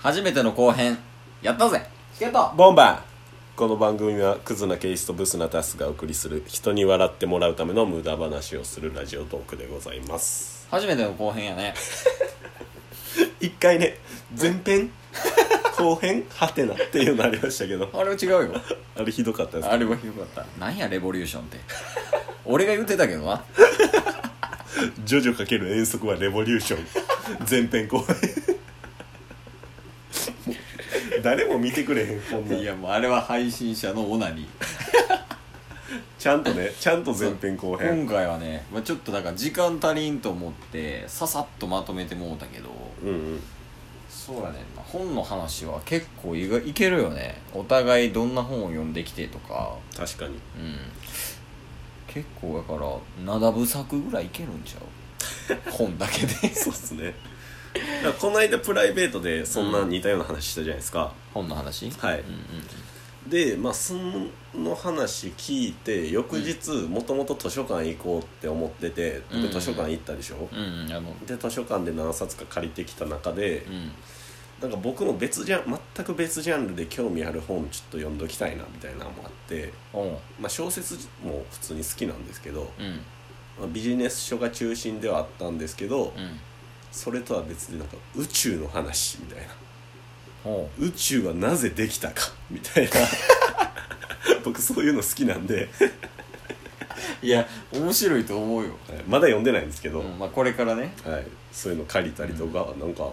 初めての後編やったぜ。チケット。ボンバー。この番組はクズなケイスとブスなタスがお送りする人に笑ってもらうための無駄話をするラジオトークでございます。初めての後編やね。一回ね前編？後編？はてなっていうのありましたけど。あれは違うよ。あれひどかったですあれはひどかった。なんやレボリューションって。俺が言ってたけどな。ジョジョかける遠足はレボリューション。前編後編誰も見てくれへんこんなん。いやもうあれは配信者のオナニー。ちゃんとねちゃんと前編後編。今回はね、まあ、ちょっとだから時間足りんと思ってささっとまとめてもうたけど。うんうん。そうだね、まあ本の話は結構いがいけるよね。お互いどんな本を読んできてとか。確かに。うん。結構だから灘部作ぐらいいけるんちゃう？本だけで。そうっすね だからこの間プライベートでそんな似たような話したじゃないですか、本の話？はい。うんうんでまあその話聞いて翌日もともと図書館行こうって思っててうん。僕図書館行ったでしょ、うんうんあので図書館で何冊か借りてきた中でうん。なんか僕の別ジャン全く別ジャンルで興味ある本ちょっと読んどきたいなみたいなのもあって、おう。まあ、小説も普通に好きなんですけど、うん。まあ、ビジネス書が中心ではあったんですけど、うんそれとは別でなんか宇宙の話みたいな。宇宙はなぜできたか みたいな。僕そういうの好きなんで、いや面白いと思うよ、はいまだ読んでないんですけど、うんまあ、これからね。はい、そういうの借りたりとか、なんか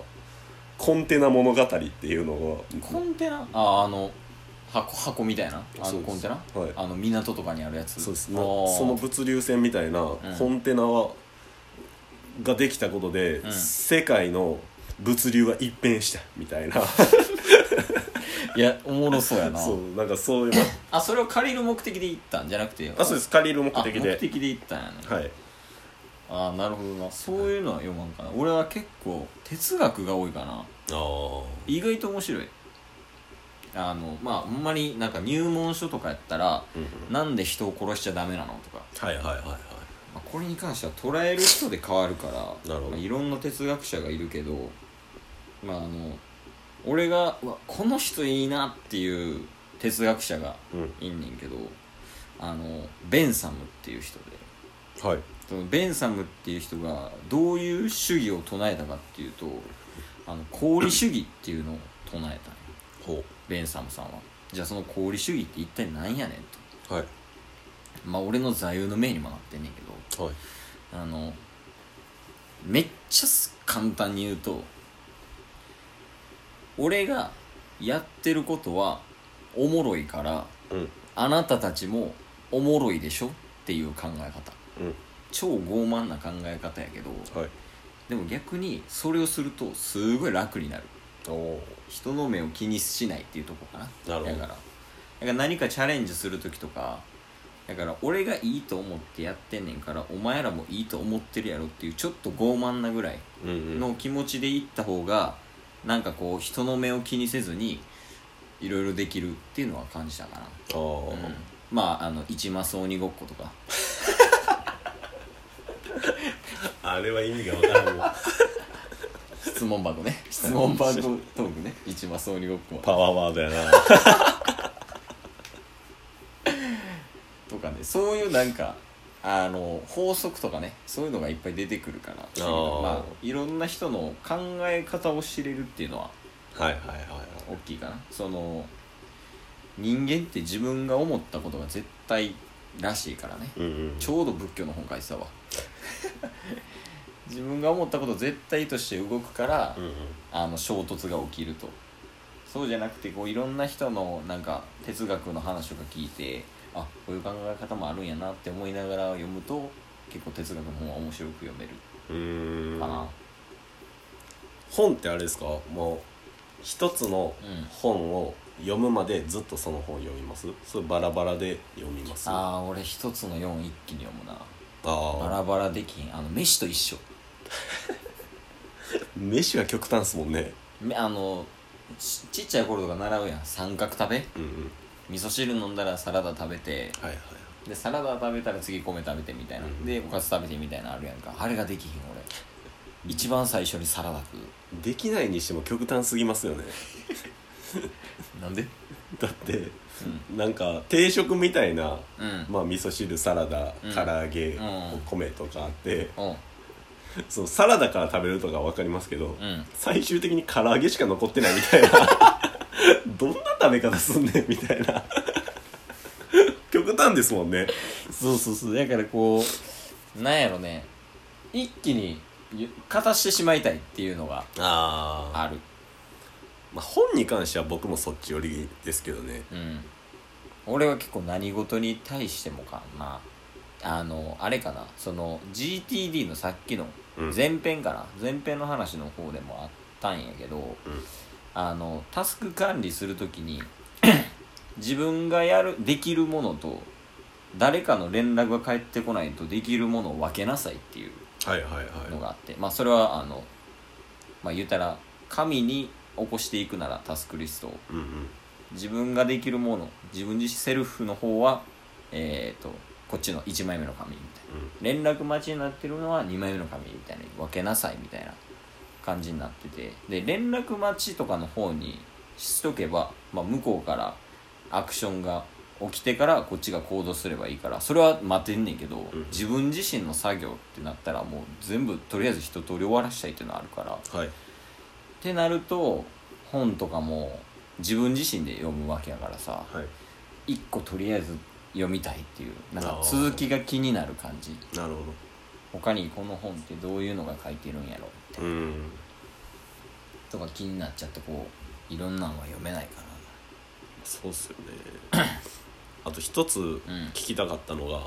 コンテナ物語っていうのがコンテナ？ああの箱箱みたいな？あそうです。のコンテナ、はい。あの港とかにあるやつ。そうです。あねーその物流船みたいなコンテナは、ができたことで、ん。世界の物流が一変したみたいな。いやおもろそうやな。そうなんかそういうの。あそれを借りる目的で行ったんじゃなくて。あそうです。借りる目あ的で。目的で行ったんやね。はい。ああなるほどな。そういうのは読まんかな。俺は結構哲学が多いかな。ああ意外と面白い。あのまあほんまになんか入門書とかやったら、うんうん。なんで人を殺しちゃダメなのとか、はいはいはいはいまあ、これに関しては捉える人で変わるからまあ、いろんな哲学者がいるけどまああの俺がこの人いいなっていう哲学者がうん。いんねんけどあのベンサムっていう人で。はい。そのベンサムっていう人がどういう主義を唱えたかっていうとあの功利主義っていうのを唱えたんよほベンサムさんは。じゃあその功利主義って一体何やねんと。うはいまあ俺の座右の銘にもなってんねんけどはい。あのめっちゃす簡単に言うと俺がやってることはおもろいからうん。あなたたちもおもろいでしょ？っていう考え方。うん。超傲慢な考え方やけどはい。でも逆にそれをするとすごい楽になる。人の目を気にしないっていうとこかな。だからだから何かチャレンジする時とかだから俺がいいと思ってやってんねんからお前らもいいと思ってるやろっていうちょっと傲慢なぐらいの気持ちでいった方がなんかこう人の目を気にせずにいろいろできるっていうのは感じたかな、うん。まああの一マス鬼ごっことか。あれは意味が分からんわ質問箱ね。質問箱トークね。一マス鬼ごっこは。パワーワードやなとかねそういうなんかあの法則とかねそういうのがいっぱい出てくるからー。まあいろんな人の考え方を知れるっていうのははいはいはいはい。大きいかな。その人間って自分が思ったことが絶対らしいからね。うんうん。ちょうど仏教の本書いてたわ。自分が思ったことを絶対として動くから、うんうん。あの衝突が起きると。そうじゃなくてこういろんな人のなんか哲学の話とか聞いてあこういう考え方もあるんやなって思いながら読むと結構哲学の本は面白く読める。かな。本ってあれですか？もう一つのうん。本を読むまでずっとその本読みます？それバラバラで読みます？あああ俺一つの4一気に読むな。バあラバラできん。あの飯と一緒。飯は極端っすもんね。めあのちちっちゃい頃とか習うやん。三角食べ。うんうん味噌汁飲んだらサラダ食べてはいはい。でサラダ食べたら次米食べてみたいな、うん。でおかず食べてみたいなのあるやんか。あれができひん一番最初にサラダ食できないにしても極端すぎますよね。う なんで？だって、なんか定食みたいな、うん。まあ味噌汁サラダうん。唐揚げ、うん。米とかあってうん。そのサラダから食べるとか分かりますけど、うん。最終的に唐揚げしか残ってないみたいな どんな食べ方すんねんみたいな。極端ですもんね。そうそうそう。だからこうなんやろね。一気にゆ片してしまいたいっていうのがああ、ある。まあ、本に関しては僕もそっち寄りですけどね。うん。俺は結構何事に対してもかな。あのあれかな。その GTD のさっきのうん。前編かな、前編の話の方でもあったんやけど、あのタスク管理するときに 自分がやるできるものと誰かの連絡が返ってこないとできるものを分けなさいっていうのがあって、まあそれはあのまあ言うたら紙に起こしていくならタスクリストを。うんうん。自分ができるもの自分自身セルフの方はえっ、とこっちの1枚目の紙みたいな。連絡待ちになってるのは2枚目の紙みたいに分けなさいみたいな感じになってて。で連絡待ちとかの方にしとけば、まあ、向こうからアクションが起きてからこっちが行動すればいいからそれは待てんねんけど、ん。自分自身の作業ってなったらもう全部とりあえず一通り終わらしたいっていうのがあるから。はい。ってなると本とかも自分自身で読むわけやからさはい。一個とりあえず読みたいっていうなんかあー。続きが気になる感じ。なるほ他にこの本ってどういうのが書いてるんやろみたいなどうん。とか気になっちゃってこういろんなのは読めないかそうっすよね。あと一つ聞きたかったのが、な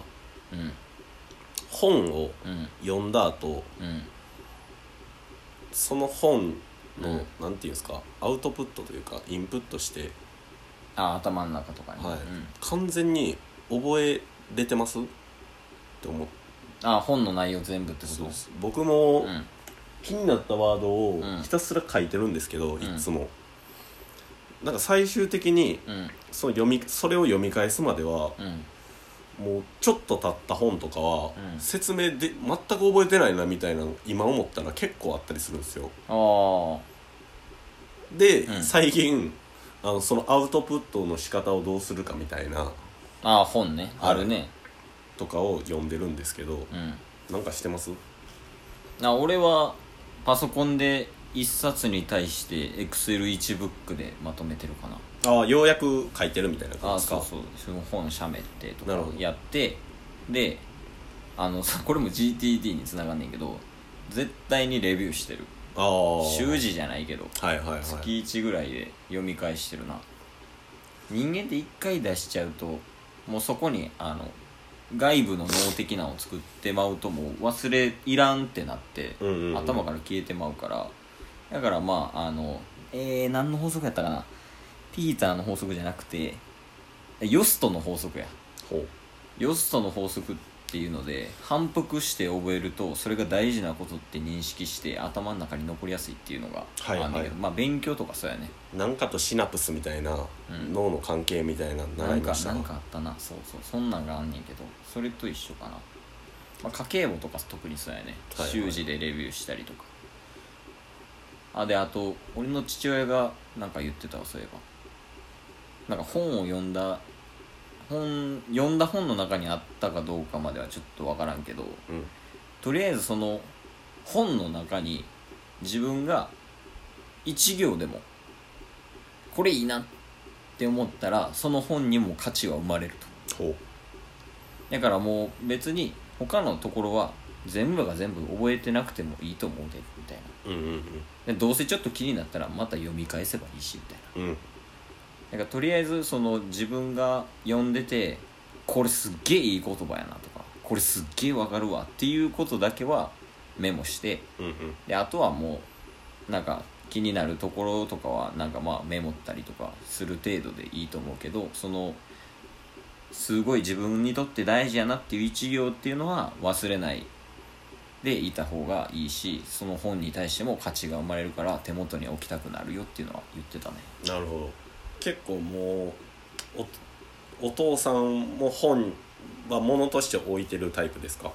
うん。本をうん。読んだ後うん。その本の、うん。なんていうんですかアウトプットというかインプットして、あ頭の中とかに、はい。うん、完全に覚えれてます？って思っあ本の内容全部ってこと？そうです僕もうん気になったワードをうん。ひたすら書いてるんですけど、ん。いつも。なんか最終的にうん。その読みそれを読み返すまではうん。もうちょっと経った本とかは、うん。説明で全く覚えてないなみたいなの今思ったら結構あったりするんですよ。あで、うん。最近あのそのアウトプットの仕方をどうするかみたいな。あああ本ね。はいあるねとかを読んでるんですけどうん。なんかしてます？あ俺はパソコンで一冊に対して Excel1 ブックでまとめてるかな。ああようやく書いてるみたいなあ感じですか？そうそう。その本しゃべってとかやってであのさ これも GTD につながんねんけど絶対にレビューしてる。ああ習字じゃないけどはいはいはい。月1ぐらいで読み返してるな。人間って1回出しちゃうともうそこにあの外部の脳的なのを作ってまうともう忘れいらんってなって、うんうんうん。頭から消えてまうから。だからまああのえー、何の法則やったかな。ピーターの法則じゃなくてヨストの法則や。ヨストの法則っていうので反復して覚えるとそれが大事なことって認識して頭の中に残りやすいっていうのがあはいんねんけど、はいまあ勉強とかそうやね。なんかとシナプスみたいな、ん。脳の関係みたいなのなんか習いました？なんかあったな。そうそう。そんなんがあんねんけどそれと一緒かな、まあ、家計簿とか特にそうやね。はいはい。習字でレビューしたりとか。あであと俺の父親がなんか言ってたわそういえば。なんか本を読んだ本読んだ本の中にあったかどうかまではちょっと分からんけどうん。とりあえずその本の中に自分が一行でもこれいいなって思ったらその本にも価値は生まれると。だからもう別に他のところは全部が全部覚えてなくてもいいと思うでみたいな。うんうん。でどうせちょっと気になったらまた読み返せばいいしみたいな。うんうんだからとりあえずその自分が読んでてこれすっげえいい言葉やなとかこれすっげえわかるわっていうことだけはメモしてうんうん。であとはもうなんか気になるところとかはなんかまあメモったりとかする程度でいいと思うけどそのすごい自分にとって大事やなっていう一行っていうのは忘れないでいた方がいいしその本に対しても価値が生まれるから手元に置きたくなるよっていうのは言ってたね。なるほど結構もうおお父さんも本は物として置いてるタイプですか？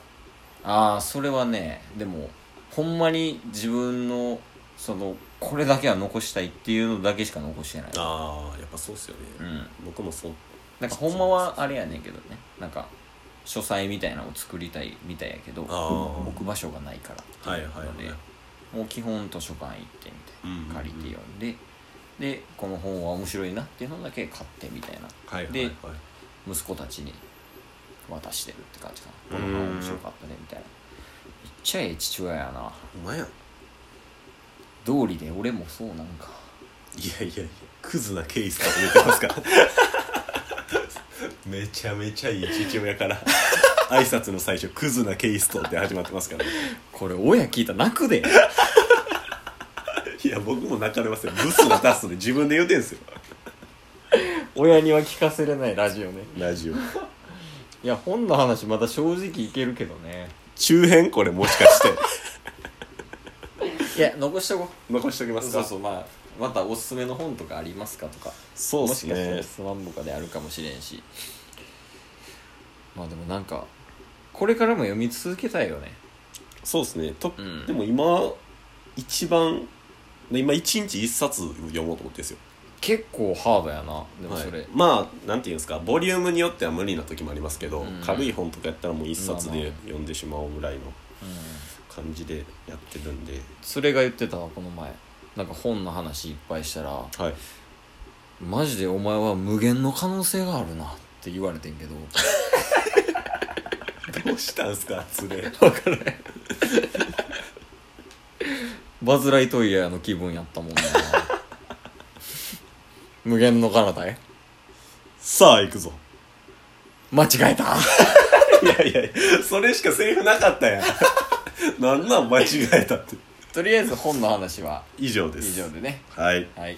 ああそれはねでもほんまに自分のそのこれだけは残したいっていうのだけしか残してない。ああやっぱそうっすよね、うん。僕もそう。なんかほんまはあれやねんけどね。なんか書斎みたいなのを作りたいみたいやけど置く場所がないからはいはいはいのでもう基本図書館行ってみたいうんうんうん。な借りて読んででこの本は面白いなっていうのだけ買ってみたいな。ではいはいはい。息子たちに渡してるって感じかうなん。この本面白かったねみたいな。めっちゃええ父親やな。お前や道理で俺もそうなんか。いやいやいやクズなケースと言ってますから。めちゃめちゃいい父親から挨拶の最初クズなケースとって始まってますから、ね、これ親聞いたら泣くで。いや僕も泣かれますよ。ブスなタスで自分で言うてんすよ。親には聞かせれないラジオね。ラジオ。いや本の話まだ正直いけるけどね。中編これもしかして。いや残しとこ。残しときうますか。そうそうまあまたおすすめの本とかありますかとか。そうっすもしかしたらねスマンボカであるかもしれんし。まあでもなんかこれからも読み続けたいよね。そうっすね。と、うん。でも今一番今一日一冊読もうと思ってるんですよ。結構ハードやなでもそれ、はい、まあなんていうんですかボリュームによっては無理な時もありますけど、うん。軽い本とかやったらもう一冊で読んでしまうぐらいのうん。感じでやってるんで。それが言ってたわこの前。なんか本の話いっぱいしたらはい。マジでお前は無限の可能性があるなって言われてんけど。どうしたんすかそれ分からへんバズ・ライトイヤーの気分やったもんな。無限の彼方へ。さあ行くぞ。間違えた。いやいやそれしかセリフなかったやん。なんなん間違えたって。とりあえず本の話は以上です。以上でね。はい。はい